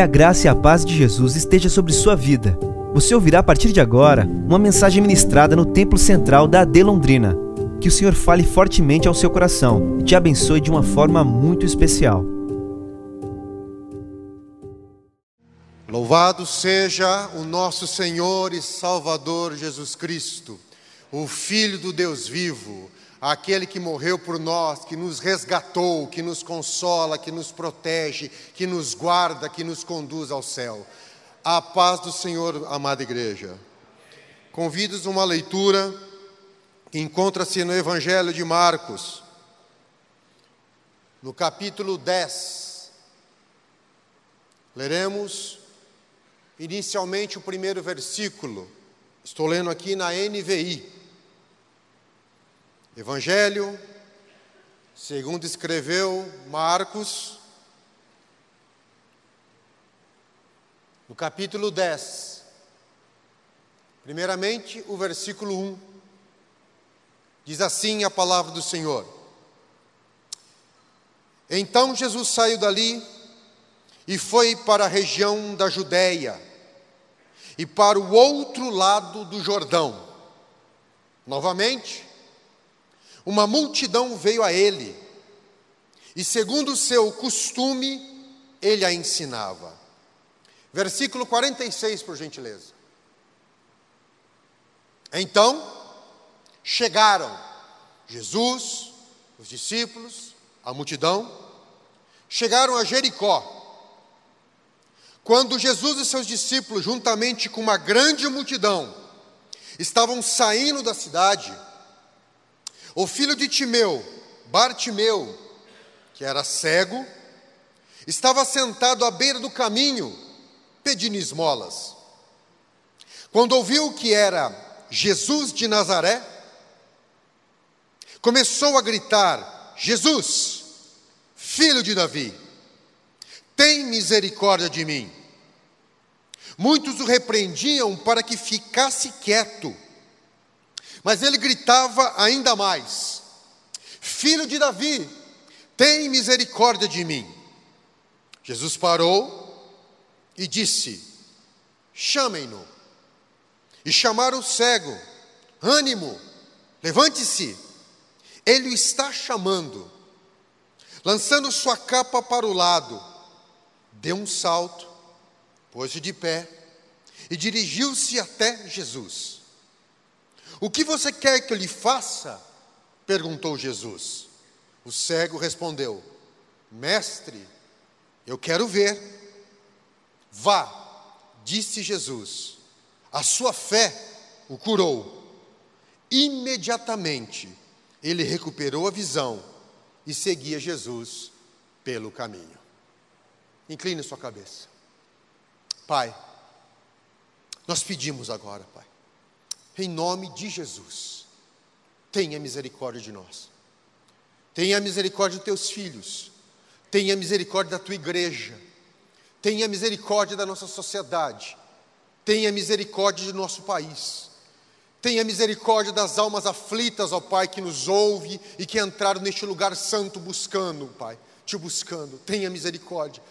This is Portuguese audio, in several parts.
Que a graça e a paz de Jesus esteja sobre sua vida. Você ouvirá a partir de agora uma mensagem ministrada no Templo Central da AD Londrina. Que o Senhor fale fortemente ao seu coração e te abençoe de uma forma muito especial. Louvado seja o nosso Senhor e Salvador Jesus Cristo, o Filho do Deus vivo, aquele que morreu por nós, que nos resgatou, que nos consola, que nos protege, que nos guarda, que nos conduz ao céu. A paz do Senhor, amada igreja. Convido-os uma leitura que encontra-se no Evangelho de Marcos, no capítulo 10. Leremos inicialmente o primeiro versículo. Estou lendo aqui na NVI. Evangelho, segundo escreveu Marcos, no capítulo 10. Primeiramente, o versículo 1. Diz assim a palavra do Senhor. Então Jesus saiu dali e foi para a região da Judéia e para o outro lado do Jordão. Novamente, uma multidão veio a ele, e segundo o seu costume, ele a ensinava. Versículo 46, por gentileza. Então, chegaram Jesus, os discípulos, a multidão, chegaram a Jericó. Quando Jesus e seus discípulos, juntamente com uma grande multidão, estavam saindo da cidade, o filho de Timeu, Bartimeu, que era cego, estava sentado à beira do caminho, pedindo esmolas. Quando ouviu que era Jesus de Nazaré, começou a gritar: Jesus, filho de Davi, tem misericórdia de mim. Muitos o repreendiam para que ficasse quieto. Mas ele gritava ainda mais: Filho de Davi, tem misericórdia de mim. Jesus parou e disse: Chamem-no. E chamaram o cego: Ânimo, levante-se. Ele o está chamando. Lançando sua capa para o lado, deu um salto, pôs-se de pé e dirigiu-se até Jesus. O que você quer que eu lhe faça? perguntou Jesus. O cego respondeu: Mestre, eu quero ver. Vá, disse Jesus. A sua fé o curou. Imediatamente ele recuperou a visão e seguia Jesus pelo caminho. Incline sua cabeça. Pai, nós pedimos agora, Pai em nome de Jesus, tenha misericórdia de nós. Tenha misericórdia dos teus filhos. Tenha misericórdia da tua igreja. Tenha misericórdia da nossa sociedade. Tenha misericórdia do nosso país. Tenha misericórdia das almas aflitas, ó Pai, que nos ouve e que entraram neste lugar santo buscando, Pai, te buscando. Tenha misericórdia.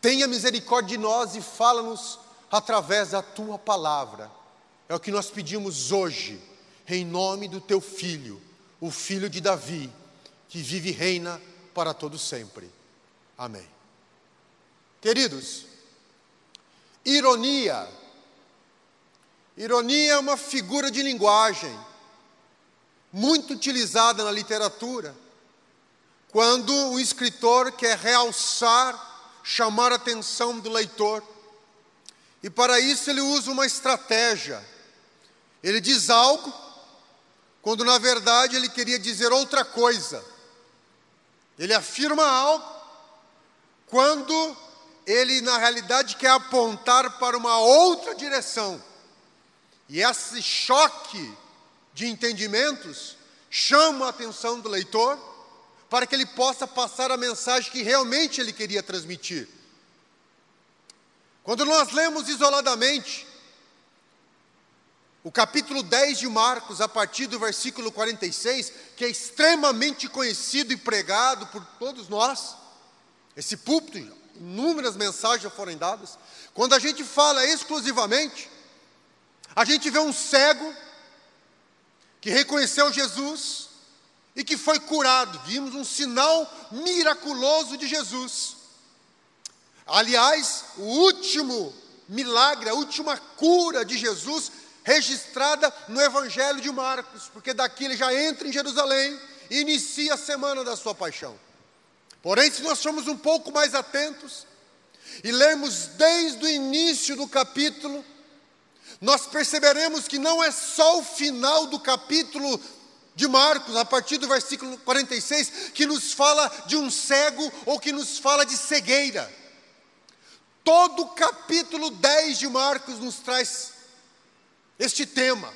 Tenha misericórdia de nós e fala-nos através da tua palavra. É o que nós pedimos hoje, em nome do teu filho, o filho de Davi, que vive e reina para todo sempre. Amém. Queridos, ironia. Ironia é uma figura de linguagem muito utilizada na literatura. Quando o escritor quer realçar, chamar a atenção do leitor. E para isso ele usa uma estratégia ele diz algo, quando na verdade ele queria dizer outra coisa. Ele afirma algo, quando ele na realidade quer apontar para uma outra direção. E esse choque de entendimentos chama a atenção do leitor para que ele possa passar a mensagem que realmente ele queria transmitir. Quando nós lemos isoladamente o capítulo 10 de Marcos, a partir do versículo 46, que é extremamente conhecido e pregado por todos nós, esse púlpito, inúmeras mensagens foram dadas. Quando a gente fala exclusivamente, a gente vê um cego que reconheceu Jesus e que foi curado. Vimos um sinal miraculoso de Jesus. Aliás, o último milagre, a última cura de Jesus registrada no Evangelho de Marcos, porque daqui ele já entra em Jerusalém e inicia a semana da sua paixão. Porém, se nós formos um pouco mais atentos e lermos desde o início do capítulo, nós perceberemos que não é só o final do capítulo de Marcos, a partir do versículo 46, que nos fala de um cego ou que nos fala de cegueira. Todo o capítulo 10 de Marcos nos traz este tema.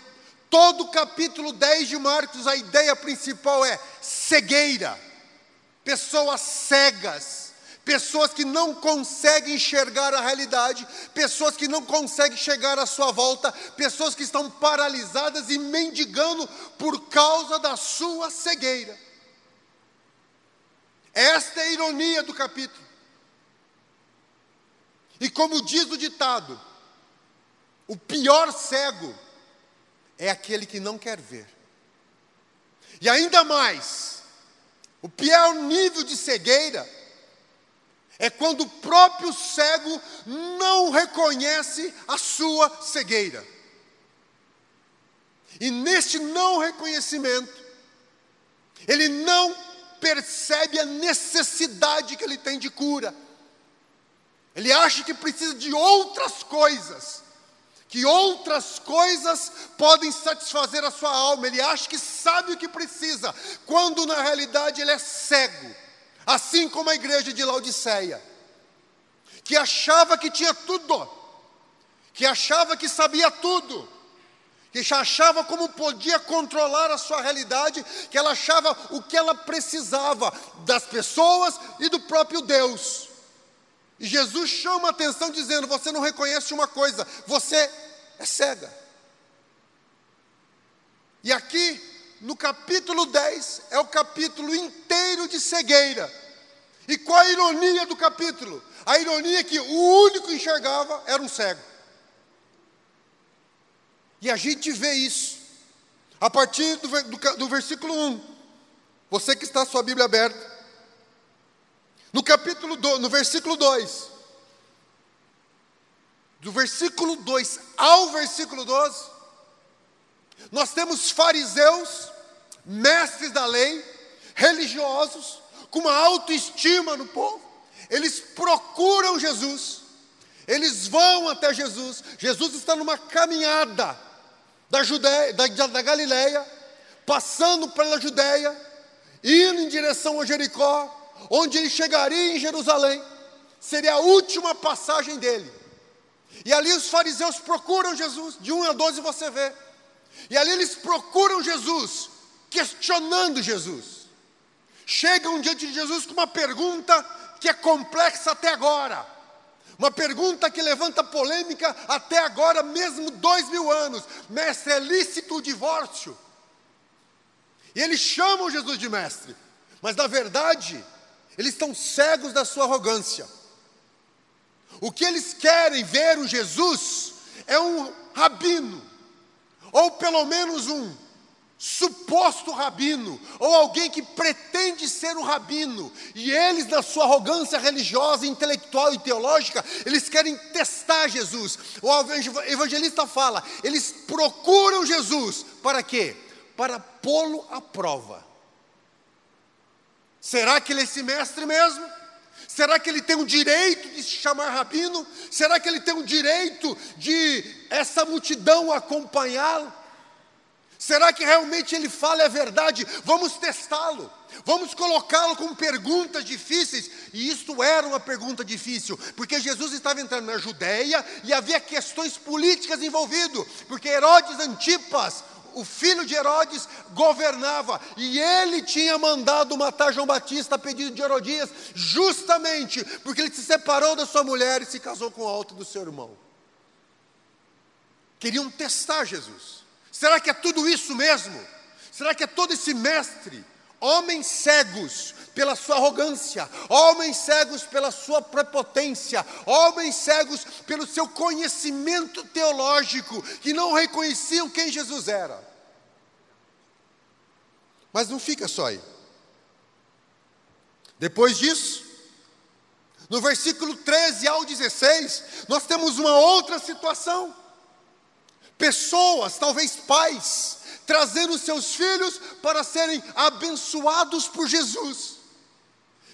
Todo o capítulo 10 de Marcos, a ideia principal é cegueira, pessoas cegas pessoas que não conseguem enxergar a realidade, pessoas que não conseguem chegar à sua volta, pessoas que estão paralisadas e mendigando por causa da sua cegueira. Esta é a ironia do capítulo. E como diz o ditado, o pior cego é aquele que não quer ver. E ainda mais, o pior nível de cegueira é quando o próprio cego não reconhece a sua cegueira. E neste não reconhecimento, ele não percebe a necessidade que ele tem de cura. Ele acha que precisa de outras coisas, que outras coisas podem satisfazer a sua alma. Ele acha que sabe o que precisa, quando na realidade ele é cego. Assim como a igreja de Laodiceia, que achava que tinha tudo, que achava que sabia tudo, que achava como podia controlar a sua realidade, que ela achava o que ela precisava das pessoas e do próprio Deus. E Jesus chama a atenção dizendo: Você não reconhece uma coisa, você é cega. E aqui no capítulo 10, é o capítulo inteiro de cegueira. E qual a ironia do capítulo? A ironia é que o único que enxergava era um cego. E a gente vê isso a partir do, do, do versículo 1. Você que está sua Bíblia aberta. No capítulo do, no versículo 2. Do versículo 2 ao versículo 12, nós temos fariseus mestres da lei, religiosos, com uma autoestima no povo, eles procuram Jesus, eles vão até Jesus. Jesus está numa caminhada da, Judeia, da, da Galileia, passando pela Judéia, indo em direção a Jericó, onde ele chegaria em Jerusalém, seria a última passagem dele. E ali os fariseus procuram Jesus, de 1 a 12 você vê. E ali eles procuram Jesus, questionando Jesus. Chegam diante de Jesus com uma pergunta que é complexa até agora. Uma pergunta que levanta polêmica até agora, mesmo dois mil anos. Mestre, é lícito o divórcio? E eles chamam Jesus de mestre, mas na verdade, eles estão cegos da sua arrogância. O que eles querem ver o Jesus é um rabino, ou pelo menos um suposto rabino, ou alguém que pretende ser um rabino, e eles, na sua arrogância religiosa, intelectual e teológica, eles querem testar Jesus. O evangelista fala, eles procuram Jesus, para quê? Para pô-lo à prova. Será que ele é esse mestre mesmo? Será que ele tem o direito de se chamar rabino? Será que ele tem o direito de essa multidão acompanhá-lo? Será que realmente ele fala a verdade? Vamos testá-lo. Vamos colocá-lo com perguntas difíceis. E isso era uma pergunta difícil, porque Jesus estava entrando na Judéia e havia questões políticas envolvidas, porque Herodes Antipas, o filho de Herodes, governava, e ele tinha mandado matar João Batista a pedido de Herodias, justamente porque ele se separou da sua mulher e se casou com o alto do seu irmão. Queriam testar Jesus. Será que é tudo isso mesmo? Será que é todo esse mestre? Homens cegos pela sua arrogância, homens cegos pela sua prepotência, homens cegos pelo seu conhecimento teológico, que não reconheciam quem Jesus era. Mas não fica só aí. Depois disso, no versículo 13 ao 16, nós temos uma outra situação. Pessoas, talvez pais, trazendo seus filhos para serem abençoados por Jesus.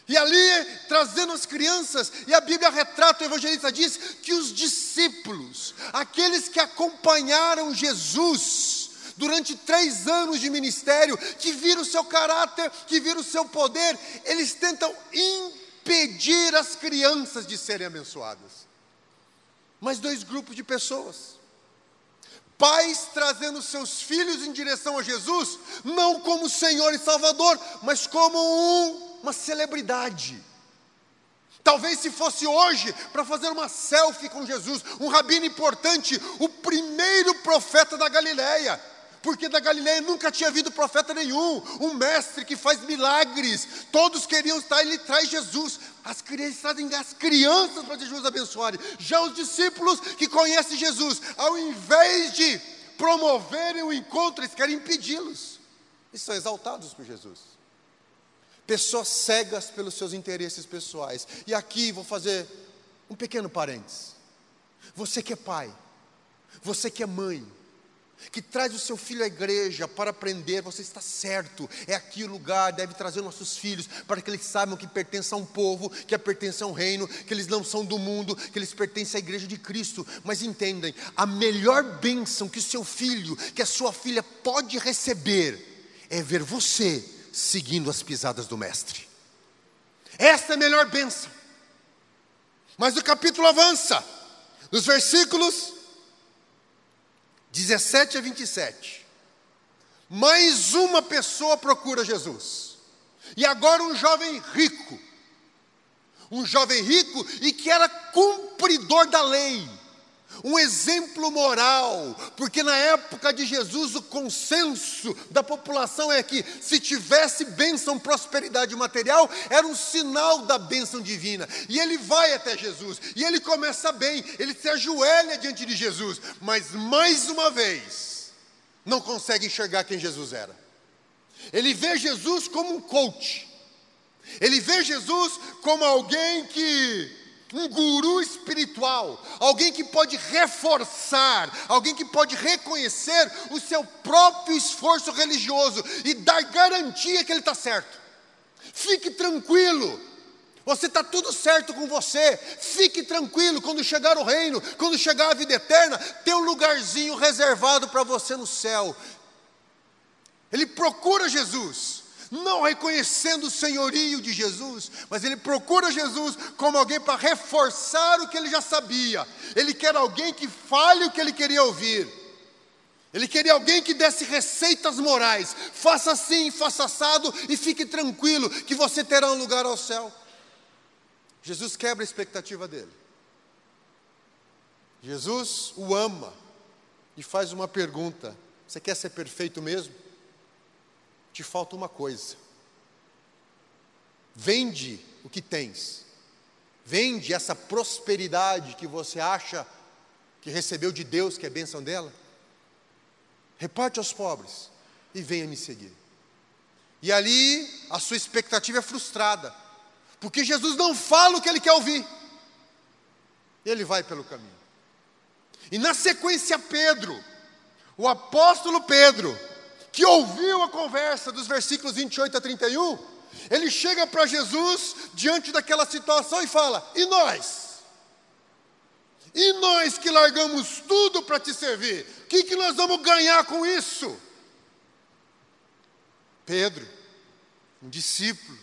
E ali, trazendo as crianças, e a Bíblia retrata, o evangelista diz que os discípulos, aqueles que acompanharam Jesus durante três anos de ministério, que viram o seu caráter, que viram o seu poder, eles tentam impedir as crianças de serem abençoadas. Mas dois grupos de pessoas pais trazendo seus filhos em direção a Jesus, não como Senhor e Salvador, mas como um, uma celebridade. Talvez se fosse hoje para fazer uma selfie com Jesus, um rabino importante, o primeiro profeta da Galileia porque da Galileia nunca tinha havido profeta nenhum, um mestre que faz milagres, todos queriam estar, ele traz Jesus, as crianças trazem as crianças para Jesus abençoarem, já os discípulos que conhecem Jesus, ao invés de promoverem o encontro, eles querem impedi-los, e são exaltados por Jesus. Pessoas cegas pelos seus interesses pessoais, e aqui vou fazer um pequeno parênteses. Você que é pai, você que é mãe, que traz o seu filho à igreja para aprender, você está certo, é aqui o lugar, deve trazer nossos filhos, para que eles saibam que pertencem a um povo, que pertencem a um reino, que eles não são do mundo, que eles pertencem à igreja de Cristo. Mas entendem, a melhor bênção que o seu filho, que a sua filha pode receber, é ver você seguindo as pisadas do Mestre. Essa é a melhor bênção. Mas o capítulo avança, nos versículos 17 a 27. Mais uma pessoa procura Jesus. E agora um jovem rico. Um jovem rico e que era cumpridor da lei um exemplo moral, porque na época de Jesus o consenso da população é que se tivesse bênção, prosperidade material, era um sinal da bênção divina. E ele vai até Jesus, e ele começa bem, ele se ajoelha diante de Jesus, mas mais uma vez, não consegue enxergar quem Jesus era. Ele vê Jesus como um coach, ele vê Jesus como alguém que um guru espiritual, alguém que pode reforçar, alguém que pode reconhecer o seu próprio esforço religioso e dar garantia que ele está certo. Fique tranquilo, você está tudo certo com você. Fique tranquilo, quando chegar o reino, quando chegar a vida eterna, tem um lugarzinho reservado para você no céu. Ele procura Jesus não reconhecendo o senhorio de Jesus, mas ele procura Jesus como alguém para reforçar o que ele já sabia. Ele quer alguém que fale o que ele queria ouvir. Ele queria alguém que desse receitas morais. Faça assim, faça assado e fique tranquilo que você terá um lugar ao céu. Jesus quebra a expectativa dele. Jesus o ama e faz uma pergunta: Você quer ser perfeito mesmo? Te falta uma coisa. Vende o que tens. Vende essa prosperidade que você acha que recebeu de Deus, que é bênção dela. Reparte aos pobres e venha me seguir. E ali a sua expectativa é frustrada, porque Jesus não fala o que ele quer ouvir. Ele vai pelo caminho. E na sequência, Pedro, o apóstolo Pedro, que ouviu a conversa dos versículos 28 a 31, ele chega para Jesus diante daquela situação e fala: E nós? E nós que largamos tudo para te servir, o que, que nós vamos ganhar com isso? Pedro, um discípulo,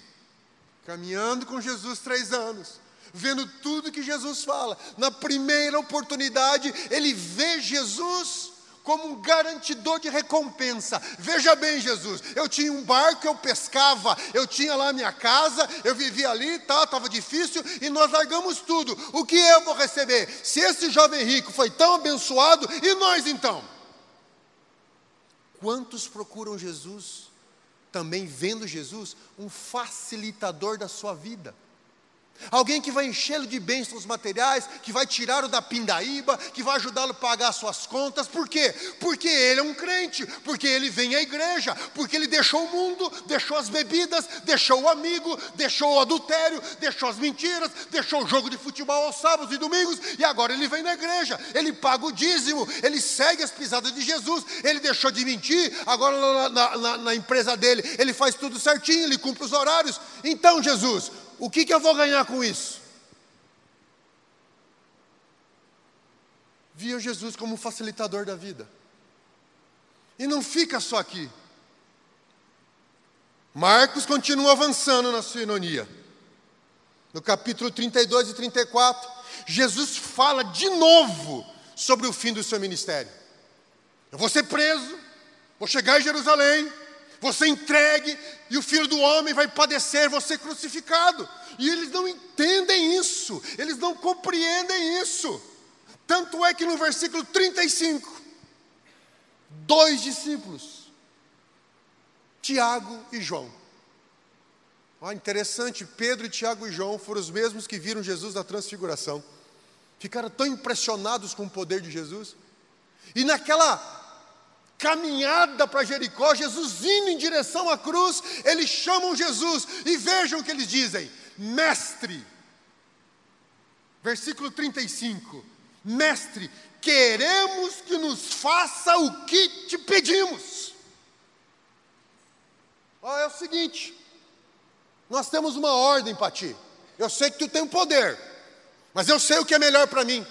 caminhando com Jesus três anos, vendo tudo que Jesus fala, na primeira oportunidade, ele vê Jesus como um garantidor de recompensa. Veja bem, Jesus, eu tinha um barco, eu pescava, eu tinha lá minha casa, eu vivia ali, tá, estava difícil, e nós largamos tudo. O que eu vou receber? Se esse jovem rico foi tão abençoado, e nós então? Quantos procuram Jesus também vendo Jesus um facilitador da sua vida. Alguém que vai enchê-lo de bênçãos materiais, que vai tirá-lo da pindaíba, que vai ajudá-lo a pagar suas contas. Por quê? Porque ele é um crente, porque ele vem à igreja, porque ele deixou o mundo, deixou as bebidas, deixou o amigo, deixou o adultério, deixou as mentiras, deixou o jogo de futebol aos sábados e domingos, e agora ele vem na igreja, ele paga o dízimo, ele segue as pisadas de Jesus, ele deixou de mentir, agora na, na, na, empresa dele, ele faz tudo certinho, ele cumpre os horários. Então, Jesus, o que, que eu vou ganhar com isso? Via Jesus como facilitador da vida. E não fica só aqui. Marcos continua avançando na sua ironia. No capítulo 32 e 34, Jesus fala de novo sobre o fim do seu ministério. Eu vou ser preso, vou chegar em Jerusalém, você entregue e o filho do homem vai padecer, você crucificado. E eles não entendem isso, eles não compreendem isso. Tanto é que no versículo 35, dois discípulos, Tiago e João. Ó, interessante, Pedro, Tiago e João foram os mesmos que viram Jesus na transfiguração. Ficaram tão impressionados com o poder de Jesus. E naquela caminhada para Jericó, Jesus indo em direção à cruz, eles chamam Jesus e vejam o que eles dizem: Mestre, versículo 35: Mestre, queremos que nos faça o que te pedimos. Oh, é o seguinte, nós temos uma ordem para ti. Eu sei que tu tem um poder, mas eu sei o que é melhor para mim.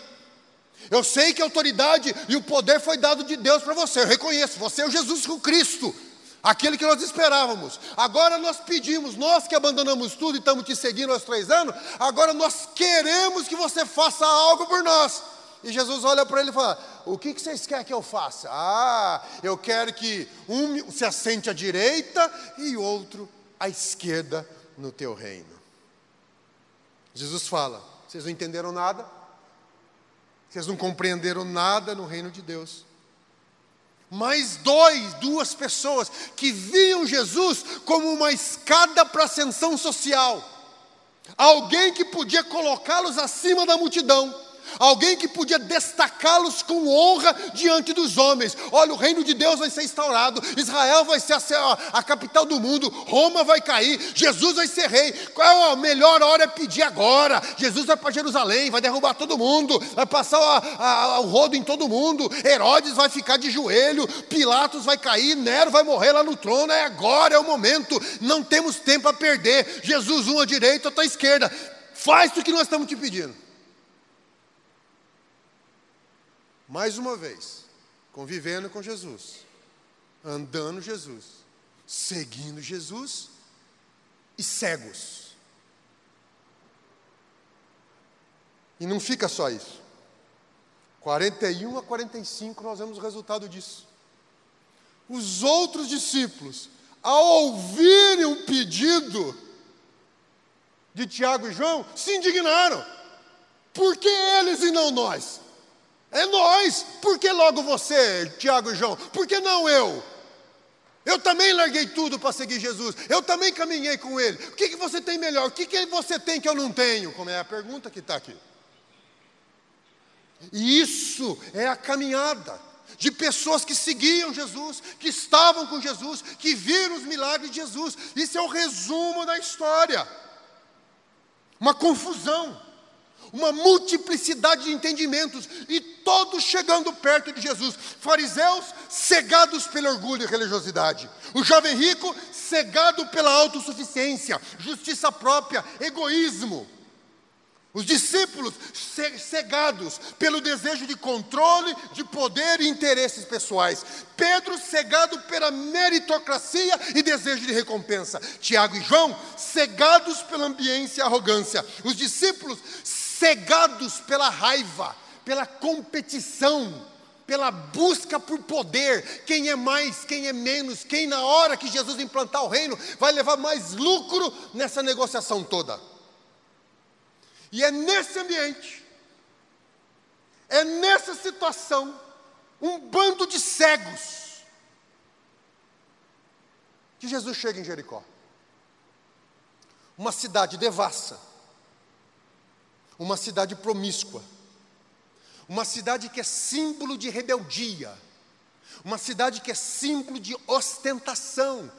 Eu sei que a autoridade e o poder foi dado de Deus para você. Eu reconheço, você é o Jesus Cristo, aquele que nós esperávamos. Agora nós pedimos, nós que abandonamos tudo e estamos te seguindo há três anos, agora nós queremos que você faça algo por nós. E Jesus olha para ele e fala: O que, que vocês querem que eu faça? Ah, eu quero que um se assente à direita e outro à esquerda no teu reino. Jesus fala: Vocês não entenderam nada? Vocês não compreenderam nada no reino de Deus. Mais dois, duas pessoas que viam Jesus como uma escada para ascensão social. Alguém que podia colocá-los acima da multidão alguém que podia destacá-los com honra diante dos homens. Olha, o reino de Deus vai ser instaurado, Israel vai ser a, a, capital do mundo, Roma vai cair, Jesus vai ser rei. Qual é a melhor hora é pedir agora? Jesus vai para Jerusalém, vai derrubar todo mundo, vai passar a, o rodo em todo mundo, Herodes vai ficar de joelho, Pilatos vai cair, Nero vai morrer lá no trono, é agora, é o momento, não temos tempo a perder. Jesus, um à direita, outro à esquerda. Faz o que nós estamos te pedindo. Mais uma vez, convivendo com Jesus, andando Jesus, seguindo Jesus e cegos. E não fica só isso. 41 a 45 nós vemos o resultado disso. Os outros discípulos, ao ouvirem o pedido de Tiago e João, se indignaram. Por que eles e não nós? É nós. Por que logo você, Tiago e João? Por que não eu? Eu também larguei tudo para seguir Jesus. Eu também caminhei com Ele. O que, que você tem melhor? O que, que você tem que eu não tenho? Como é a pergunta que está aqui. E isso é a caminhada de pessoas que seguiam Jesus, que estavam com Jesus, que viram os milagres de Jesus. Isso é o resumo da história. Uma confusão uma multiplicidade de entendimentos, e todos chegando perto de Jesus. Fariseus cegados pelo orgulho e religiosidade. O jovem rico cegado pela autossuficiência, justiça própria, egoísmo. Os discípulos cegados pelo desejo de controle, de poder e interesses pessoais. Pedro cegado pela meritocracia e desejo de recompensa. Tiago e João cegados pela ambiência e arrogância. Os discípulos cegados pela raiva, pela competição, pela busca por poder, quem é mais, quem é menos, quem na hora que Jesus implantar o reino vai levar mais lucro nessa negociação toda. E é nesse ambiente, é nessa situação, um bando de cegos, que Jesus chega em Jericó. Uma cidade devassa, uma cidade promíscua, uma cidade que é símbolo de rebeldia, uma cidade que é símbolo de ostentação.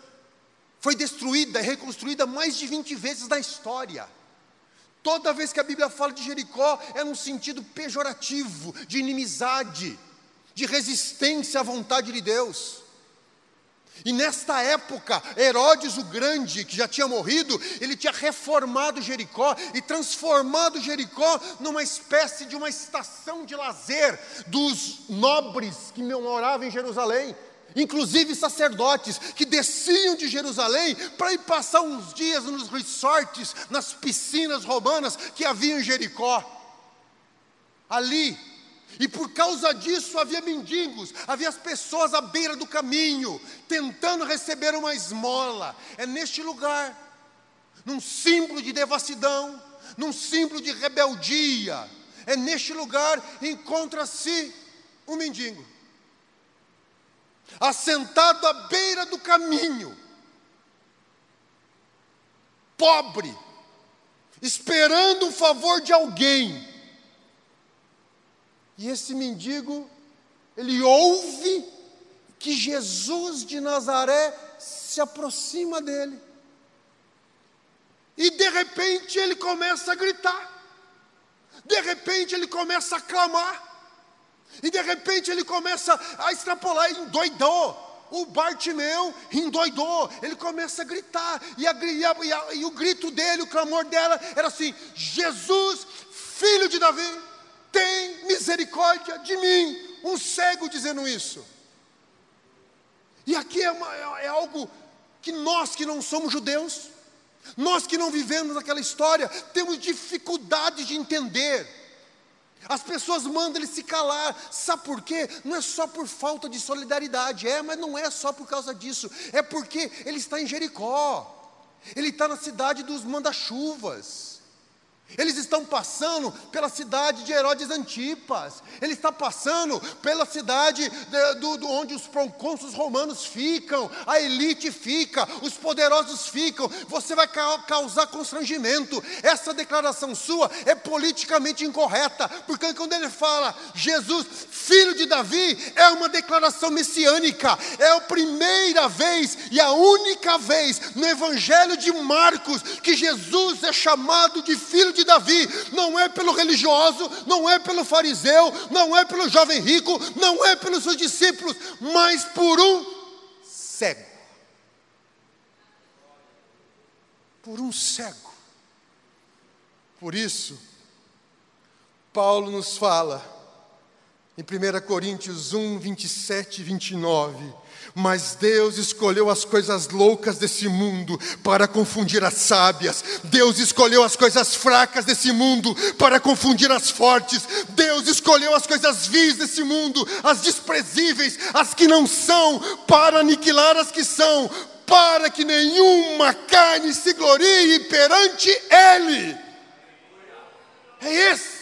Foi destruída e reconstruída mais de 20 vezes na história. Toda vez que a Bíblia fala de Jericó, é num sentido pejorativo, de inimizade, de resistência à vontade de Deus. E nesta época, Herodes o Grande, que já tinha morrido, ele tinha reformado Jericó e transformado Jericó numa espécie de uma estação de lazer dos nobres que moravam em Jerusalém. Inclusive sacerdotes que desciam de Jerusalém para ir passar uns dias nos resorts, nas piscinas romanas que havia em Jericó. Ali, e por causa disso havia mendigos, havia as pessoas à beira do caminho, tentando receber uma esmola. É neste lugar, num símbolo de devassidão, num símbolo de rebeldia, é neste lugar encontra-se um mendigo, assentado à beira do caminho, pobre, esperando o favor de alguém e esse mendigo, ele ouve que Jesus de Nazaré se aproxima dele. E de repente ele começa a gritar. De repente ele começa a clamar. E de repente ele começa a extrapolar, endoidou. O Bartimeu endoidou, ele começa a gritar, e, a, e, a, e o grito dele, o clamor dela era assim: Jesus, filho de Davi tem misericórdia de mim. Um cego dizendo isso. E aqui é, uma, é, é algo que nós que não somos judeus, nós que não vivemos aquela história, temos dificuldade de entender. As pessoas mandam ele se calar, sabe por quê? Não é só por falta de solidariedade, é, mas não é só por causa disso, é porque ele está em Jericó, ele está na cidade dos manda-chuvas. Eles estão passando pela cidade de Herodes Antipas. Ele está passando pela cidade de, do, do, onde os procônsulos romanos ficam, a elite fica, os poderosos ficam. Você vai ca causar constrangimento. Essa declaração sua é politicamente incorreta, porque quando ele fala Jesus, filho de Davi, é uma declaração messiânica. É a primeira vez e a única vez no Evangelho de Marcos que Jesus é chamado de filho de Davi, não é pelo religioso, não é pelo fariseu, não é pelo jovem rico, não é pelos seus discípulos, mas por um cego. Por um cego. Por isso, Paulo nos fala em 1 Coríntios 1, 27 e 29 mas Deus escolheu as coisas loucas desse mundo para confundir as sábias. Deus escolheu as coisas fracas desse mundo para confundir as fortes. Deus escolheu as coisas vis desse mundo, as desprezíveis, as que não são, para aniquilar as que são, para que nenhuma carne se glorie perante Ele. É esse.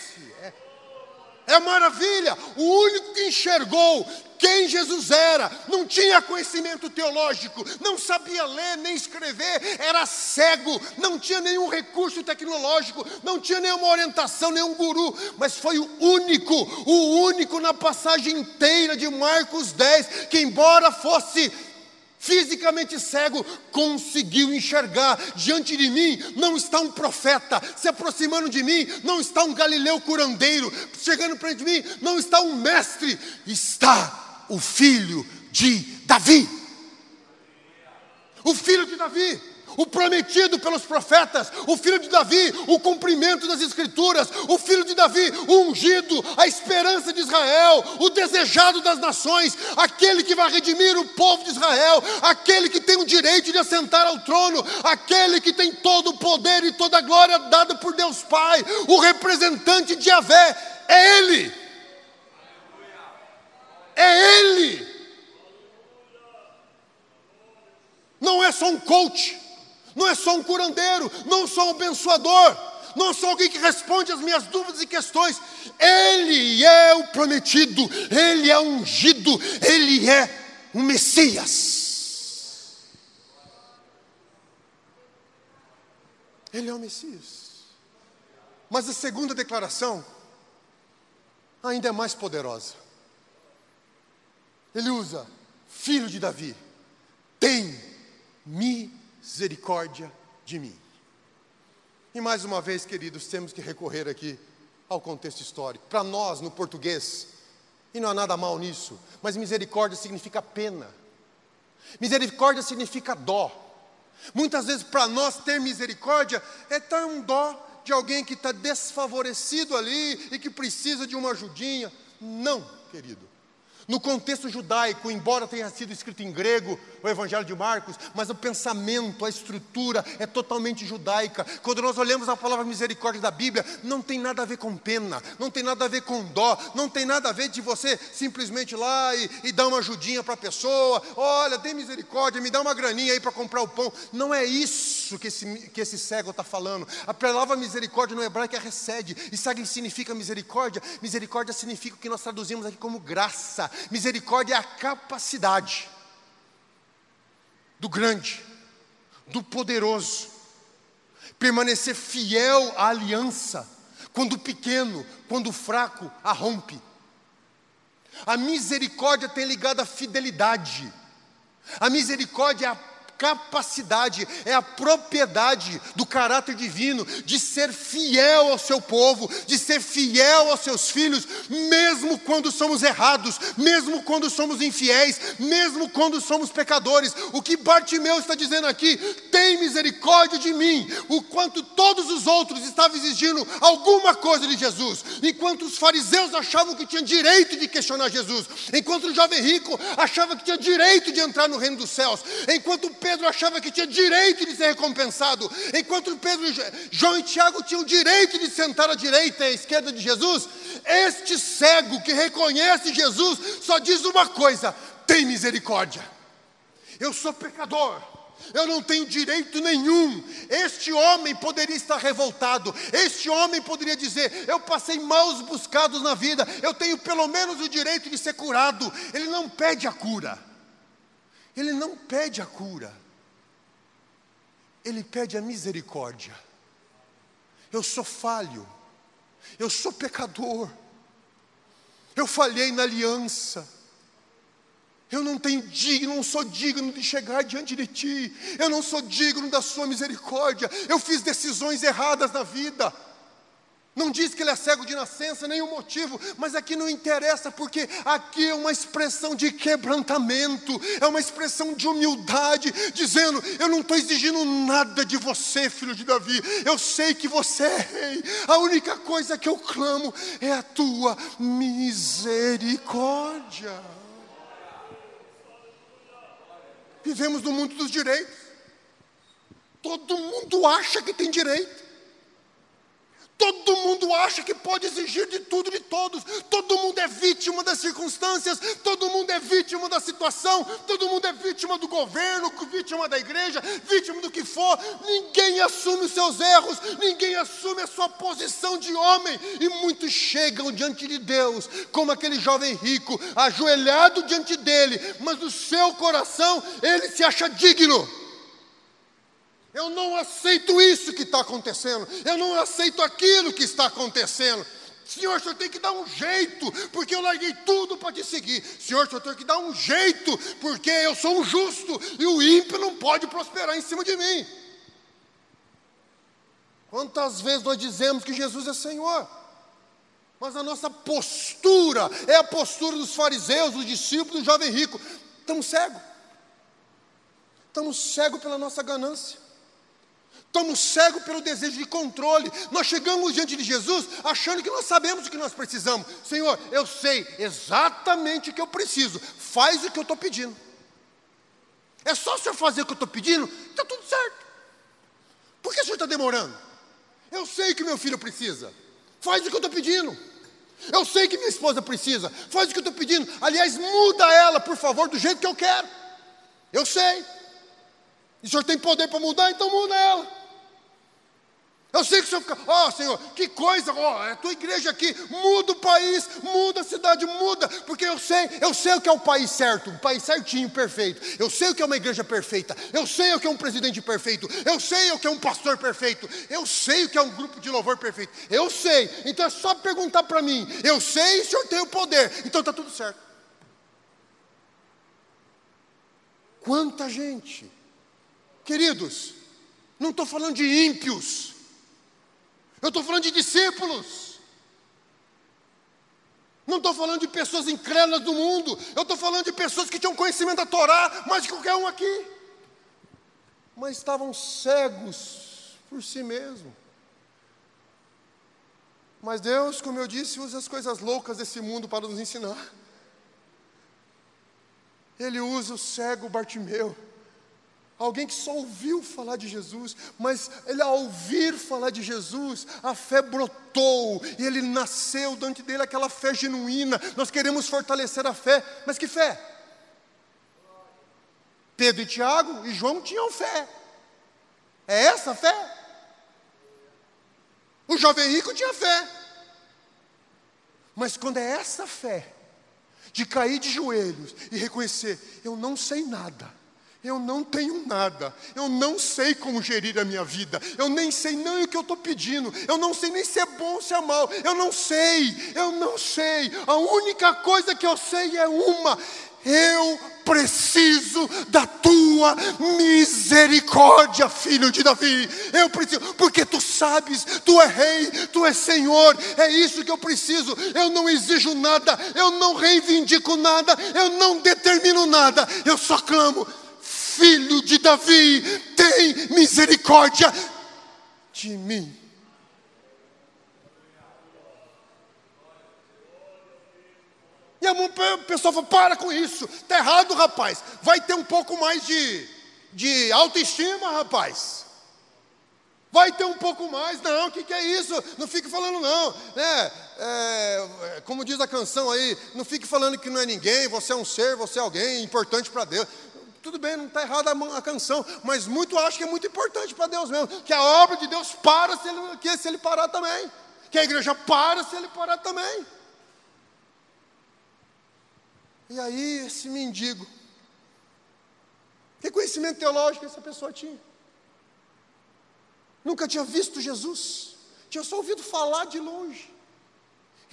É, maravilha. O único que enxergou quem Jesus era, não tinha conhecimento teológico, não sabia ler nem escrever, era cego, não tinha nenhum recurso tecnológico, não tinha nenhuma orientação, nenhum guru, mas foi o único, o único na passagem inteira de Marcos 10, que embora fosse fisicamente cego, conseguiu enxergar. Diante de mim não está um profeta, se aproximando de mim não está um galileu curandeiro, chegando perto de mim não está um mestre, está o filho de Davi. O filho de Davi, o prometido pelos profetas, o filho de Davi, o cumprimento das Escrituras, o filho de Davi, o ungido, a esperança de Israel, o desejado das nações, aquele que vai redimir o povo de Israel, aquele que tem o direito de assentar ao trono, aquele que tem todo o poder e toda a glória dada por Deus Pai, o representante de Yahvé, é Ele. É Ele. Não é só um coach, não é só um curandeiro, não só um abençoador, não só alguém que responde às minhas dúvidas e questões. Ele é o prometido, ele é ungido, ele é o Messias. Ele é o Messias. Mas a segunda declaração ainda é mais poderosa. Ele usa, filho de Davi, tem misericórdia de mim. E mais uma vez, queridos, temos que recorrer aqui ao contexto histórico. Para nós, no português, e não há nada mal nisso, mas misericórdia significa pena. Misericórdia significa dó. Muitas vezes, para nós, ter misericórdia é ter um dó de alguém que está desfavorecido ali e que precisa de uma ajudinha. Não, querido. No contexto judaico, embora tenha sido escrito em grego o Evangelho de Marcos, mas o pensamento, a estrutura é totalmente judaica. Quando nós olhamos a palavra misericórdia da Bíblia, não tem nada a ver com pena, não tem nada a ver com dó, não tem nada a ver de você simplesmente ir lá e, e dar uma ajudinha para a pessoa. Olha, dê misericórdia, me dá uma graninha aí para comprar o pão. Não é isso que esse, que esse cego está falando. A palavra misericórdia no hebraico é recede. E sabe o que significa misericórdia? Misericórdia significa o que nós traduzimos aqui como graça Misericórdia é a capacidade do grande, do poderoso, permanecer fiel à aliança, quando o pequeno, quando o fraco a rompe. A misericórdia tem ligado à fidelidade. A misericórdia é a capacidade, é a propriedade do caráter divino de ser fiel ao seu povo, de ser fiel aos seus filhos, mesmo quando somos errados, mesmo quando somos infiéis, mesmo quando somos pecadores. O que Bartimeu está dizendo aqui, tem misericórdia de mim, o quanto todos os outros estavam exigindo alguma coisa de Jesus, enquanto os fariseus achavam que tinham direito de questionar Jesus, enquanto o jovem rico achava que tinha direito de entrar no reino dos céus, enquanto Pedro Pedro achava que tinha direito de ser recompensado, enquanto Pedro, João e Tiago tinham direito de sentar à direita e à esquerda de Jesus, este cego que reconhece Jesus só diz uma coisa: tem misericórdia. Eu sou pecador. Eu não tenho direito nenhum. Este homem poderia estar revoltado. Este homem poderia dizer: Eu passei maus buscados na vida. Eu tenho pelo menos o direito de ser curado. Ele não pede a cura. Ele não pede a cura ele pede a misericórdia. Eu sou falho, eu sou pecador, eu falhei na aliança, eu não tenho digno, não sou digno de chegar diante de ti, eu não sou digno da sua misericórdia, eu fiz decisões erradas na vida. Não diz que ele é cego de nascença, nenhum motivo, mas aqui não interessa, porque aqui é uma expressão de quebrantamento, é uma expressão de humildade, dizendo: Eu não estou exigindo nada de você, filho de Davi, eu sei que você é rei, a única coisa que eu clamo é a tua misericórdia. Vivemos no mundo dos direitos, todo mundo acha que tem direito. Todo mundo acha que pode exigir de tudo de todos. Todo mundo é vítima das circunstâncias, todo mundo é vítima da situação, todo mundo é vítima do governo, vítima da igreja, vítima do que for. Ninguém assume os seus erros, ninguém assume a sua posição de homem. E muitos chegam diante de Deus, como aquele jovem rico, ajoelhado diante dele, mas no seu coração ele se acha digno. Eu não aceito isso que está acontecendo. Eu não aceito aquilo que está acontecendo. Senhor, o senhor tem que dar um jeito, porque eu larguei tudo para te seguir. Senhor, o senhor tem que dar um jeito, porque eu sou um justo e o ímpio não pode prosperar em cima de mim. Quantas vezes nós dizemos que Jesus é Senhor? Mas a nossa postura é a postura dos fariseus, dos discípulos, do jovem rico. Estamos cegos. Estamos cegos pela nossa ganância. Estamos cegos pelo desejo de controle. Nós chegamos diante de Jesus achando que nós sabemos o que nós precisamos. Senhor, eu sei exatamente o que eu preciso. Faz o que eu estou pedindo. É só o senhor fazer o que eu estou pedindo, está tudo certo. Por que o senhor está demorando? Eu sei que meu filho precisa. Faz o que eu estou pedindo. Eu sei que minha esposa precisa. Faz o que eu estou pedindo. Aliás, muda ela, por favor, do jeito que eu quero. Eu sei. E o senhor tem poder para mudar, então muda ela. Eu sei que o Senhor fica, ó oh, Senhor, que coisa, ó, oh, é a tua igreja aqui, muda o país, muda a cidade, muda, porque eu sei, eu sei o que é o país certo, um país certinho, perfeito. Eu sei o que é uma igreja perfeita, eu sei o que é um presidente perfeito, eu sei o que é um pastor perfeito, eu sei o que é um grupo de louvor perfeito, eu sei. Então é só perguntar para mim, eu sei o Senhor tem o poder, então está tudo certo. Quanta gente, queridos, não estou falando de ímpios. Eu estou falando de discípulos. Não estou falando de pessoas incrédulas do mundo. Eu estou falando de pessoas que tinham conhecimento da Torá, mais de qualquer um aqui. Mas estavam cegos por si mesmo. Mas Deus, como eu disse, usa as coisas loucas desse mundo para nos ensinar. Ele usa o cego Bartimeu Alguém que só ouviu falar de Jesus, mas ele ao ouvir falar de Jesus, a fé brotou e ele nasceu dentro dele aquela fé genuína. Nós queremos fortalecer a fé, mas que fé? Pedro e Tiago e João tinham fé. É essa a fé? O jovem rico tinha fé. Mas quando é essa fé, de cair de joelhos e reconhecer, eu não sei nada eu não tenho nada, eu não sei como gerir a minha vida, eu nem sei nem o que eu estou pedindo, eu não sei nem se é bom ou se é mal, eu não sei, eu não sei, a única coisa que eu sei é uma: eu preciso da tua misericórdia, filho de Davi. Eu preciso, porque tu sabes, tu é rei, tu é senhor. É isso que eu preciso. Eu não exijo nada, eu não reivindico nada, eu não determino nada. Eu só clamo: filho de Davi, tem misericórdia de mim. E a pessoa fala: para com isso, está errado, rapaz. Vai ter um pouco mais de, de autoestima, rapaz. Vai ter um pouco mais, não, o que, que é isso? Não fique falando, não. É, é, como diz a canção aí, não fique falando que não é ninguém, você é um ser, você é alguém importante para Deus tudo bem, não está errada a, canção, mas muito acho que é muito importante para Deus mesmo, que a obra de Deus para se ele, que se ele parar também, que a igreja para se ele parar também. E aí esse mendigo, que conhecimento teológico essa pessoa tinha? Nunca tinha visto Jesus, tinha só ouvido falar de longe.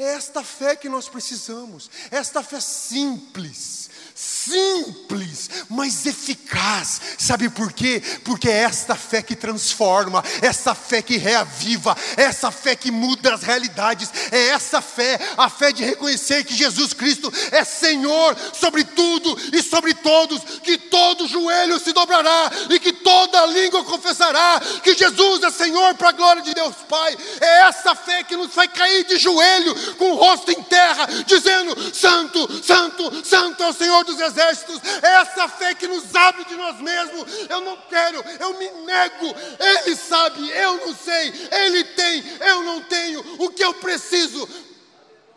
É esta fé que nós precisamos, esta fé simples, simples, mas eficaz. Sabe por quê? Porque é esta fé que transforma, essa fé que reaviva, essa fé que muda as realidades, é essa fé, a fé de reconhecer que Jesus Cristo é Senhor sobre tudo e sobre todos, que todo joelho se dobrará e que toda língua confessará que Jesus é Senhor para a glória de Deus Pai. É essa fé que nos faz cair de joelho, com o rosto em terra, dizendo: Santo, Santo, Santo é o Senhor dos exércitos, é essa fé que nos abre de nós mesmos. Eu não quero, eu me nego. Ele sabe, eu não sei. Ele tem, eu não tenho. O que eu preciso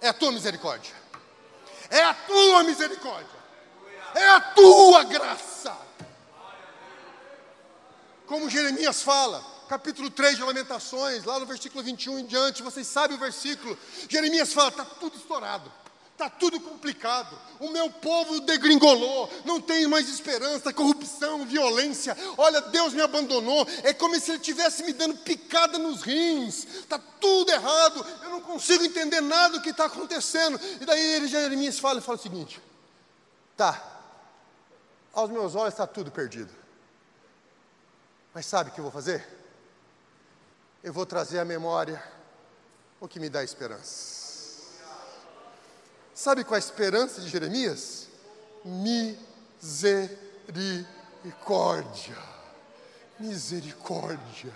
é a tua misericórdia. É a tua misericórdia. É a tua graça. Como Jeremias fala, capítulo 3 de Lamentações, lá no versículo 21 em diante, vocês sabem o versículo. Jeremias fala: está tudo estourado. Está tudo complicado. O meu povo degringolou, não tem mais esperança, corrupção, violência. Olha, Deus me abandonou. É como se Ele estivesse me dando picada nos rins. Está tudo errado. Eu não consigo entender nada do que está acontecendo. E daí ele, Jeremias fala fala o seguinte: Tá, aos meus olhos está tudo perdido. Mas sabe o que eu vou fazer? Eu vou trazer à memória o que me dá esperança. Sabe qual é a esperança de Jeremias? Misericórdia. Misericórdia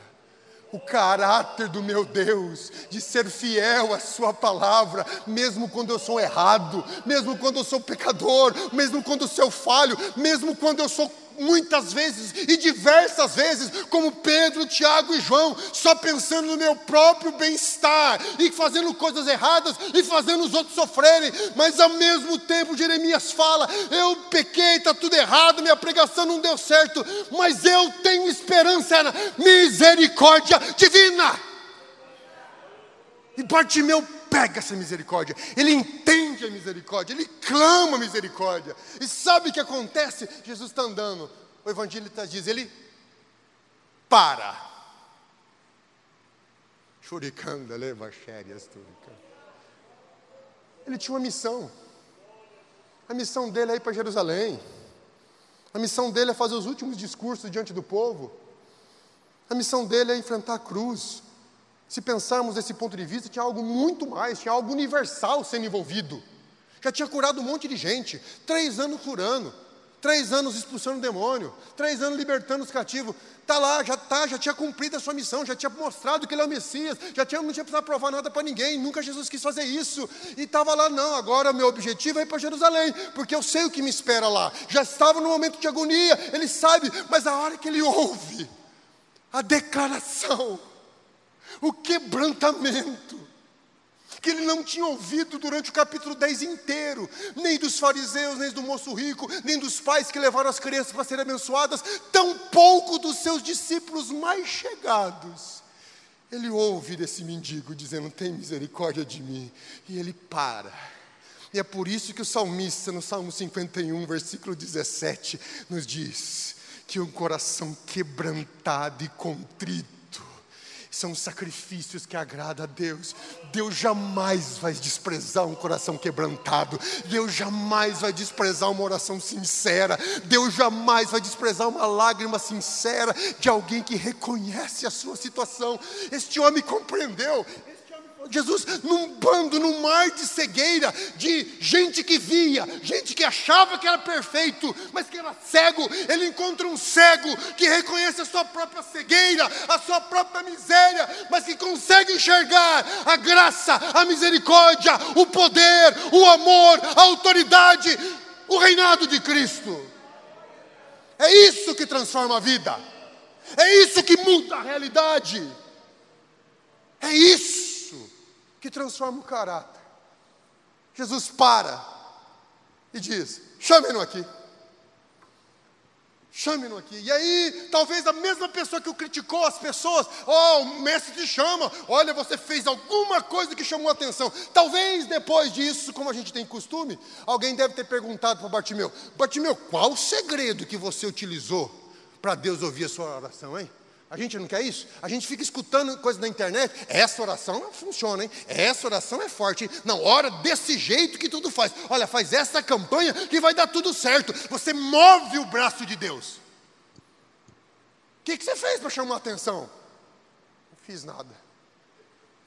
o caráter do meu Deus, de ser fiel à Sua palavra, mesmo quando eu sou errado, mesmo quando eu sou pecador, mesmo quando eu sou falho, mesmo quando eu sou muitas vezes e diversas vezes, como Pedro, Tiago e João, só pensando no meu próprio bem-estar e fazendo coisas erradas e fazendo os outros sofrerem, mas ao mesmo tempo Jeremias fala: Eu pequei, está tudo errado, minha pregação não deu certo, mas eu tenho esperança na misericórdia divina. E Bartimeu pega essa misericórdia, ele entende a misericórdia, ele clama a misericórdia. E sabe o que acontece? Jesus está andando, o evangelista diz: ele para. Churicanda, leva xérias, Ele tinha uma missão. A missão dele é ir para Jerusalém. A missão dele é fazer os últimos discursos diante do povo. A missão dele é enfrentar a cruz. Se pensarmos desse ponto de vista, tinha algo muito mais, tinha algo universal sendo envolvido. Já tinha curado um monte de gente, três anos curando, três anos expulsando o demônio, três anos libertando os cativos. Está lá, já tá, já tinha cumprido a sua missão, já tinha mostrado que ele é o Messias, já tinha, não tinha precisado provar nada para ninguém, nunca Jesus quis fazer isso. E estava lá, não, agora meu objetivo é ir para Jerusalém, porque eu sei o que me espera lá. Já estava no momento de agonia, ele sabe, mas a hora que ele ouve a declaração, o quebrantamento, que ele não tinha ouvido durante o capítulo 10 inteiro, nem dos fariseus, nem do moço rico, nem dos pais que levaram as crianças para serem abençoadas, tampouco dos seus discípulos mais chegados. Ele ouve desse mendigo dizendo: Tem misericórdia de mim, e ele para. E é por isso que o salmista, no Salmo 51, versículo 17, nos diz que um coração quebrantado e contrito são sacrifícios que agradam a Deus. Deus jamais vai desprezar um coração quebrantado. Deus jamais vai desprezar uma oração sincera. Deus jamais vai desprezar uma lágrima sincera de alguém que reconhece a sua situação. Este homem compreendeu. Jesus num bando, num mar de cegueira, de gente que via, gente que achava que era perfeito, mas que era cego. Ele encontra um cego que reconhece a sua própria cegueira, a sua própria miséria, mas que consegue enxergar a graça, a misericórdia, o poder, o amor, a autoridade, o reinado de Cristo. É isso que transforma a vida. É isso que muda a realidade. É isso que transforma o caráter. Jesus para e diz: chame-no aqui. Chame-no aqui. E aí, talvez a mesma pessoa que o criticou, as pessoas, oh, o mestre te chama, olha, você fez alguma coisa que chamou a atenção. Talvez depois disso, como a gente tem costume, alguém deve ter perguntado para Bartimeu: Bartimeu, qual o segredo que você utilizou para Deus ouvir a sua oração, hein? A gente não quer isso? A gente fica escutando coisas na internet. Essa oração funciona, hein? Essa oração é forte. Hein? Não, ora desse jeito que tudo faz. Olha, faz essa campanha que vai dar tudo certo. Você move o braço de Deus. O que, que você fez para chamar a atenção? Não fiz nada.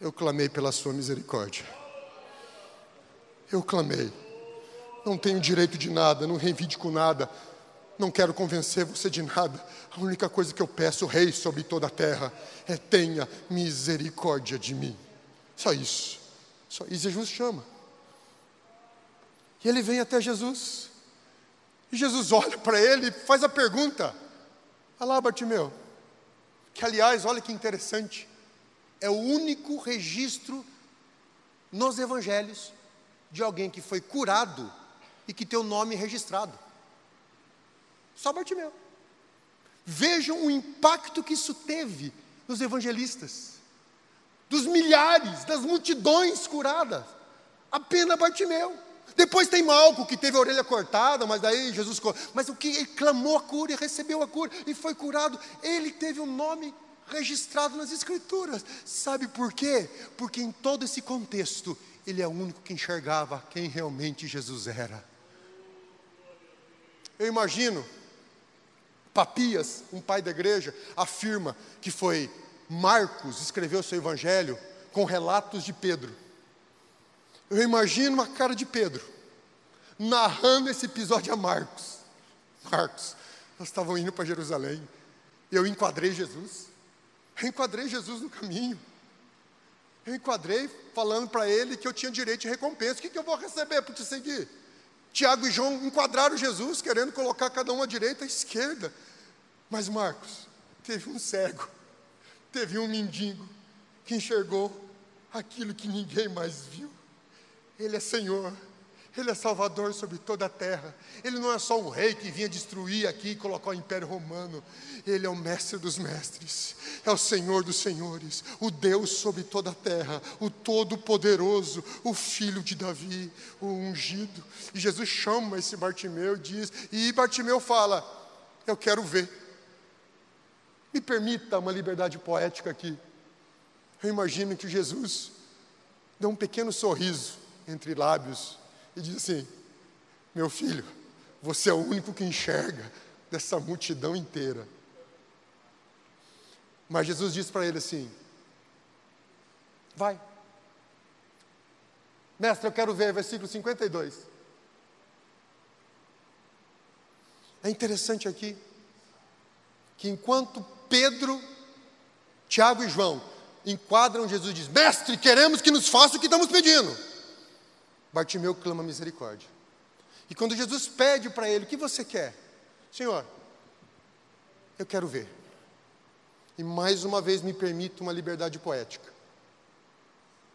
Eu clamei pela sua misericórdia. Eu clamei. Não tenho direito de nada, não reivindico nada não quero convencer você de nada. A única coisa que eu peço, Rei sobre toda a terra, é tenha misericórdia de mim. Só isso. Só isso Jesus chama. E ele vem até Jesus. E Jesus olha para ele e faz a pergunta: Olha lá, Bartimeu. Que aliás, olha que interessante. É o único registro nos evangelhos de alguém que foi curado e que tem o nome registrado. Só Bartimeu. Vejam o impacto que isso teve nos evangelistas, dos milhares, das multidões curadas. Apenas Bartimeu. Depois tem Malco, que teve a orelha cortada, mas daí Jesus. Mas o que ele clamou a cura e recebeu a cura e foi curado, ele teve o um nome registrado nas Escrituras. Sabe por quê? Porque em todo esse contexto, ele é o único que enxergava quem realmente Jesus era. Eu imagino Papias, um pai da igreja, afirma que foi Marcos escreveu seu evangelho com relatos de Pedro. Eu imagino a cara de Pedro narrando esse episódio a Marcos. Marcos, nós estávamos indo para Jerusalém. Eu enquadrei Jesus. Eu enquadrei Jesus no caminho. Eu enquadrei falando para ele que eu tinha direito de recompensa. O que, que eu vou receber por te seguir? Tiago e João enquadraram Jesus, querendo colocar cada um à direita e à esquerda. Mas Marcos, teve um cego, teve um mendigo que enxergou aquilo que ninguém mais viu. Ele é Senhor, Ele é Salvador sobre toda a terra. Ele não é só um rei que vinha destruir aqui e colocar o Império Romano. Ele é o Mestre dos Mestres, é o Senhor dos Senhores, o Deus sobre toda a terra, o Todo-Poderoso, o Filho de Davi, o ungido. E Jesus chama esse Bartimeu e diz, e Bartimeu fala: Eu quero ver. Me permita uma liberdade poética aqui. Eu imagino que Jesus deu um pequeno sorriso entre lábios e diz assim: Meu filho, você é o único que enxerga dessa multidão inteira. Mas Jesus disse para ele assim: Vai. Mestre, eu quero ver, versículo 52. É interessante aqui que enquanto Pedro, Tiago e João enquadram Jesus diz: Mestre, queremos que nos faça o que estamos pedindo. Bartimeu clama misericórdia. E quando Jesus pede para ele: O que você quer? Senhor, eu quero ver. E mais uma vez me permito uma liberdade poética.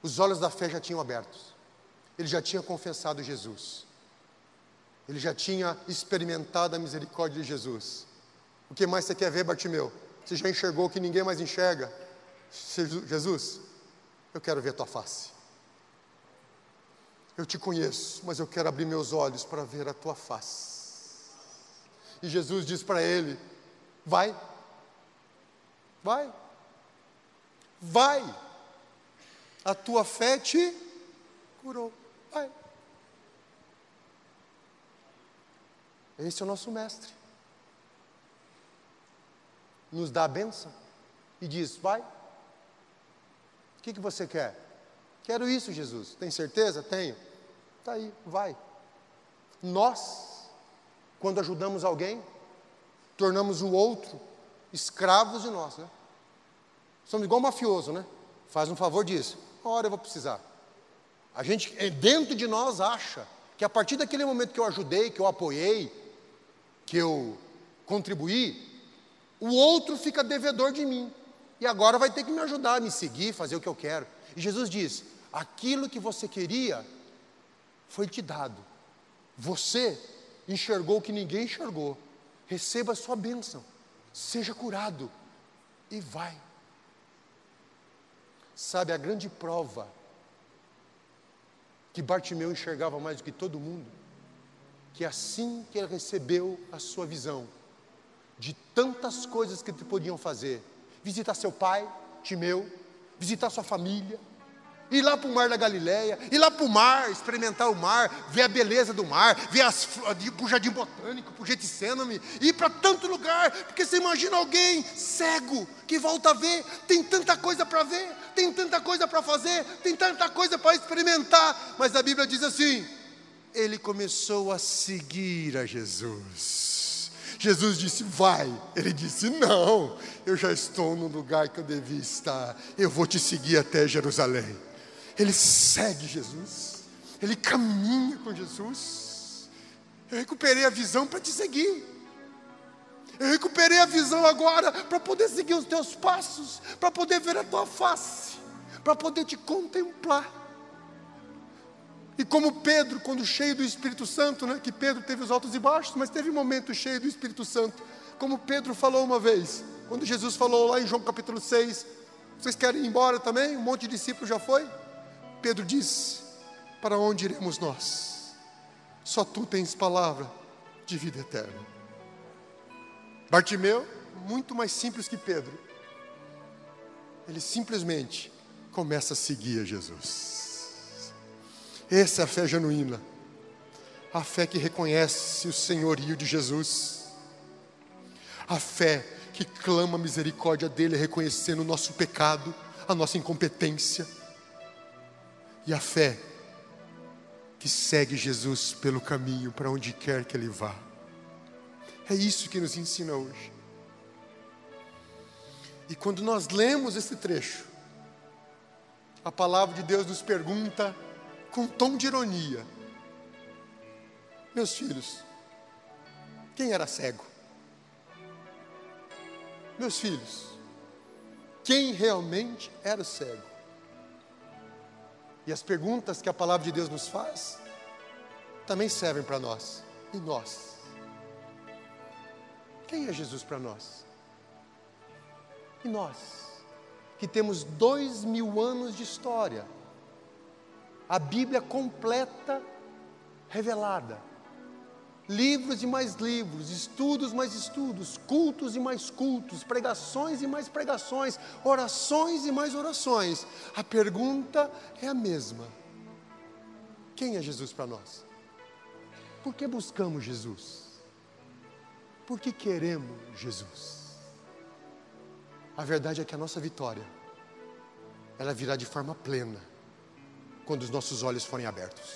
Os olhos da fé já tinham abertos. Ele já tinha confessado Jesus. Ele já tinha experimentado a misericórdia de Jesus. O que mais você quer ver, Bartimeu? Você já enxergou que ninguém mais enxerga? Jesus, eu quero ver a tua face. Eu te conheço, mas eu quero abrir meus olhos para ver a tua face. E Jesus diz para ele: Vai, vai, vai, a tua fé te curou, vai. Esse é o nosso mestre. Nos dá a benção e diz: Vai, o que, que você quer? Quero isso, Jesus. Tem certeza? Tenho. Está aí, vai. Nós, quando ajudamos alguém, tornamos o outro escravos de nós, né? Somos igual mafioso, né? Faz um favor disso. Hora eu vou precisar. A gente, é, dentro de nós, acha que a partir daquele momento que eu ajudei, que eu apoiei, que eu contribuí, o outro fica devedor de mim. E agora vai ter que me ajudar, me seguir, fazer o que eu quero. E Jesus diz: aquilo que você queria foi te dado. Você enxergou o que ninguém enxergou. Receba a sua bênção. Seja curado e vai. Sabe a grande prova que Bartimeu enxergava mais do que todo mundo? Que assim que ele recebeu a sua visão de tantas coisas que te podiam fazer, visitar seu pai, Timeu, visitar sua família, Ir lá para o mar da Galileia, ir lá para o mar, experimentar o mar, ver a beleza do mar, ver as, para o jardim botânico, para o Getsemane, ir para tanto lugar, porque você imagina alguém cego que volta a ver, tem tanta coisa para ver, tem tanta coisa para fazer, tem tanta coisa para experimentar, mas a Bíblia diz assim: ele começou a seguir a Jesus. Jesus disse: Vai. Ele disse: Não, eu já estou no lugar que eu devia estar. Eu vou te seguir até Jerusalém ele segue Jesus, ele caminha com Jesus. Eu recuperei a visão para te seguir. Eu recuperei a visão agora para poder seguir os teus passos, para poder ver a tua face, para poder te contemplar. E como Pedro, quando cheio do Espírito Santo, né, que Pedro teve os altos e baixos, mas teve um momento cheio do Espírito Santo, como Pedro falou uma vez, quando Jesus falou lá em João capítulo 6, vocês querem ir embora também? Um monte de discípulos já foi? Pedro diz: Para onde iremos nós? Só tu tens palavra de vida eterna. Bartimeu, muito mais simples que Pedro, ele simplesmente começa a seguir a Jesus. Essa é a fé genuína, a fé que reconhece o senhorio de Jesus, a fé que clama a misericórdia dele, reconhecendo o nosso pecado, a nossa incompetência e a fé que segue Jesus pelo caminho para onde quer que ele vá. É isso que nos ensina hoje. E quando nós lemos esse trecho, a palavra de Deus nos pergunta com tom de ironia: Meus filhos, quem era cego? Meus filhos, quem realmente era cego? E as perguntas que a palavra de Deus nos faz também servem para nós. E nós? Quem é Jesus para nós? E nós, que temos dois mil anos de história, a Bíblia completa, revelada, livros e mais livros, estudos mais estudos, cultos e mais cultos, pregações e mais pregações, orações e mais orações. A pergunta é a mesma: quem é Jesus para nós? Por que buscamos Jesus? Por que queremos Jesus? A verdade é que a nossa vitória, ela virá de forma plena, quando os nossos olhos forem abertos.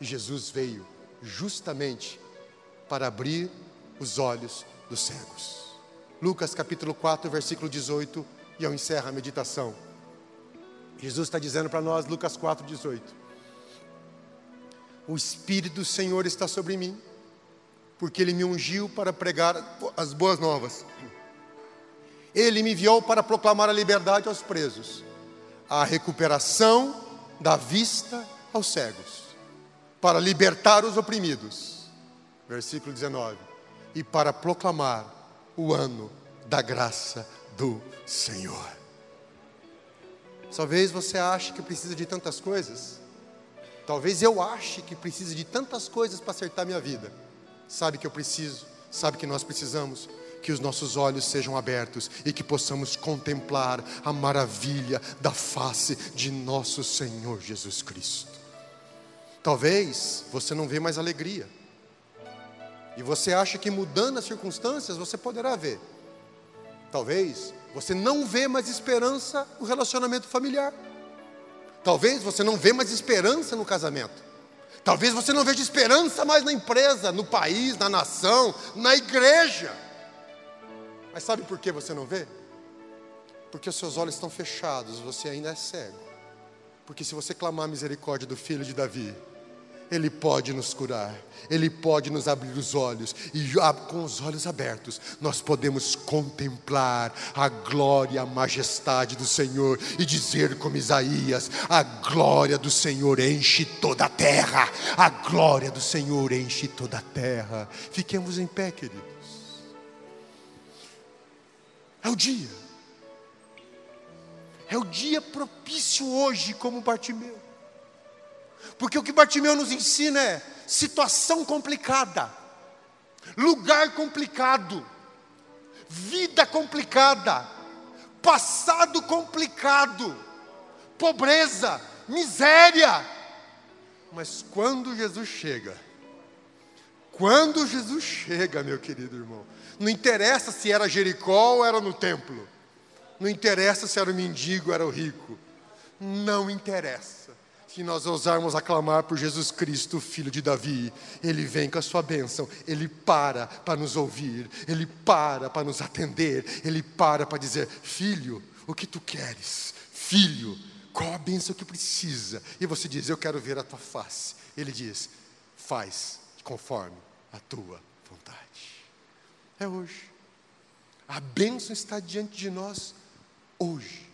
E Jesus veio justamente para abrir os olhos dos cegos. Lucas capítulo 4, versículo 18, e eu encerro a meditação. Jesus está dizendo para nós, Lucas 4, 18 o Espírito do Senhor está sobre mim, porque Ele me ungiu para pregar as boas novas. Ele me enviou para proclamar a liberdade aos presos, a recuperação da vista aos cegos, para libertar os oprimidos. Versículo 19. E para proclamar o ano da graça do Senhor. Talvez você ache que precisa de tantas coisas. Talvez eu ache que precise de tantas coisas para acertar minha vida. Sabe que eu preciso, sabe que nós precisamos que os nossos olhos sejam abertos e que possamos contemplar a maravilha da face de nosso Senhor Jesus Cristo. Talvez você não vê mais alegria. E você acha que mudando as circunstâncias você poderá ver. Talvez você não vê mais esperança no relacionamento familiar. Talvez você não vê mais esperança no casamento. Talvez você não veja esperança mais na empresa, no país, na nação, na igreja. Mas sabe por que você não vê? Porque os seus olhos estão fechados, você ainda é cego. Porque se você clamar a misericórdia do filho de Davi, ele pode nos curar, Ele pode nos abrir os olhos, e com os olhos abertos, nós podemos contemplar a glória, a majestade do Senhor, e dizer como Isaías: a glória do Senhor enche toda a terra, a glória do Senhor enche toda a terra. Fiquemos em pé, queridos. É o dia, é o dia propício hoje, como Bartimeu. Porque o que Bartimeu nos ensina é situação complicada, lugar complicado, vida complicada, passado complicado, pobreza, miséria. Mas quando Jesus chega, quando Jesus chega, meu querido irmão, não interessa se era Jericó ou era no templo, não interessa se era o mendigo ou era o rico, não interessa que nós ousarmos aclamar por Jesus Cristo, filho de Davi, ele vem com a sua bênção, ele para para nos ouvir, ele para para nos atender, ele para para dizer: Filho, o que tu queres? Filho, qual a bênção que precisa? E você diz: Eu quero ver a tua face. Ele diz: Faz conforme a tua vontade. É hoje. A bênção está diante de nós hoje.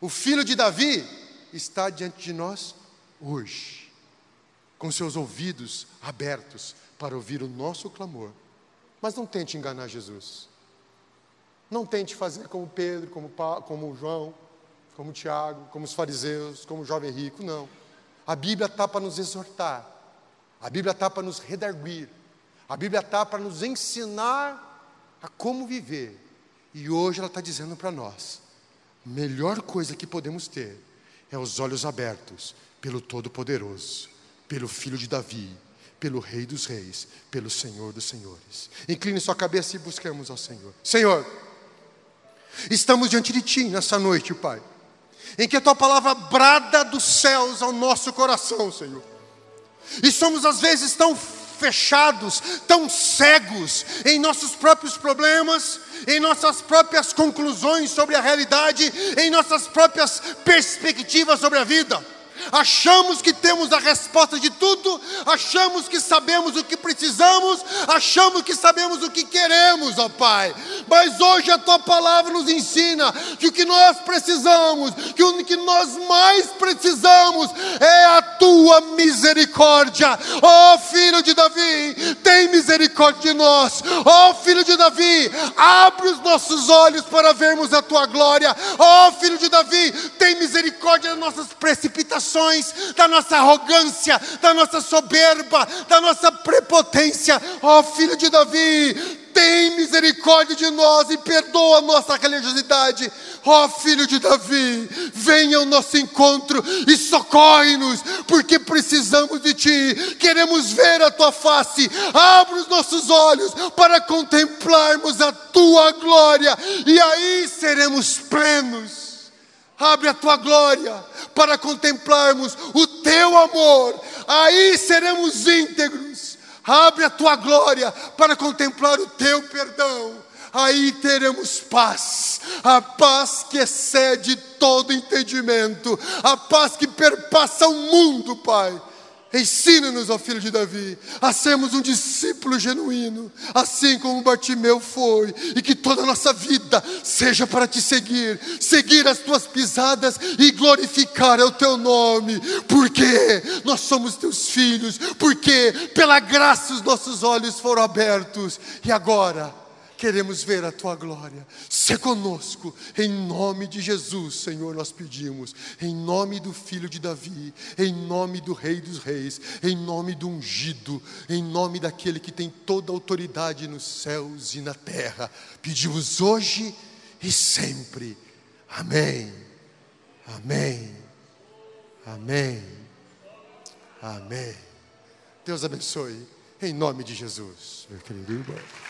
O filho de Davi está diante de nós hoje, com seus ouvidos abertos para ouvir o nosso clamor. Mas não tente enganar Jesus. Não tente fazer como Pedro, como, como João, como Tiago, como os fariseus, como o jovem rico. Não. A Bíblia está para nos exortar. A Bíblia está para nos redarguir. A Bíblia está para nos ensinar a como viver. E hoje ela está dizendo para nós: melhor coisa que podemos ter é os olhos abertos pelo Todo-Poderoso, pelo Filho de Davi, pelo Rei dos Reis, pelo Senhor dos Senhores. Incline sua cabeça e busquemos ao Senhor. Senhor, estamos diante de Ti nessa noite, Pai, em que a Tua palavra brada dos céus ao nosso coração, Senhor. E somos às vezes tão fechados, tão cegos em nossos próprios problemas, em nossas próprias conclusões sobre a realidade, em nossas próprias perspectivas sobre a vida achamos que temos a resposta de tudo, achamos que sabemos o que precisamos, achamos que sabemos o que queremos, ó Pai. Mas hoje a tua palavra nos ensina que o que nós precisamos, que o que nós mais precisamos é a tua misericórdia. Ó filho de Davi, tem misericórdia de nós. Ó filho de Davi, abre os nossos olhos para vermos a tua glória. Ó filho de Davi, tem misericórdia das nossas precipitações, da nossa arrogância, da nossa soberba, da nossa prepotência. Ó filho de Davi, tem misericórdia de nós e perdoa a nossa religiosidade. Ó oh, filho de Davi, venha ao nosso encontro e socorre-nos, porque precisamos de ti, queremos ver a tua face. Abra os nossos olhos para contemplarmos a tua glória, e aí seremos plenos. Abre a tua glória para contemplarmos o teu amor, aí seremos íntegros abre a tua glória para contemplar o teu perdão. Aí teremos paz, a paz que excede todo entendimento, a paz que perpassa o mundo, Pai. Ensina-nos, ó filho de Davi, a sermos um discípulo genuíno, assim como Bartimeu foi, e que toda a nossa vida seja para te seguir, seguir as tuas pisadas e glorificar o teu nome, porque nós somos teus filhos, porque pela graça os nossos olhos foram abertos, e agora queremos ver a tua glória. Se conosco, em nome de Jesus, Senhor, nós pedimos, em nome do Filho de Davi, em nome do Rei dos Reis, em nome do ungido, em nome daquele que tem toda a autoridade nos céus e na terra. Pedimos hoje e sempre. Amém. Amém. Amém. Amém. Deus abençoe, em nome de Jesus, meu querido irmão.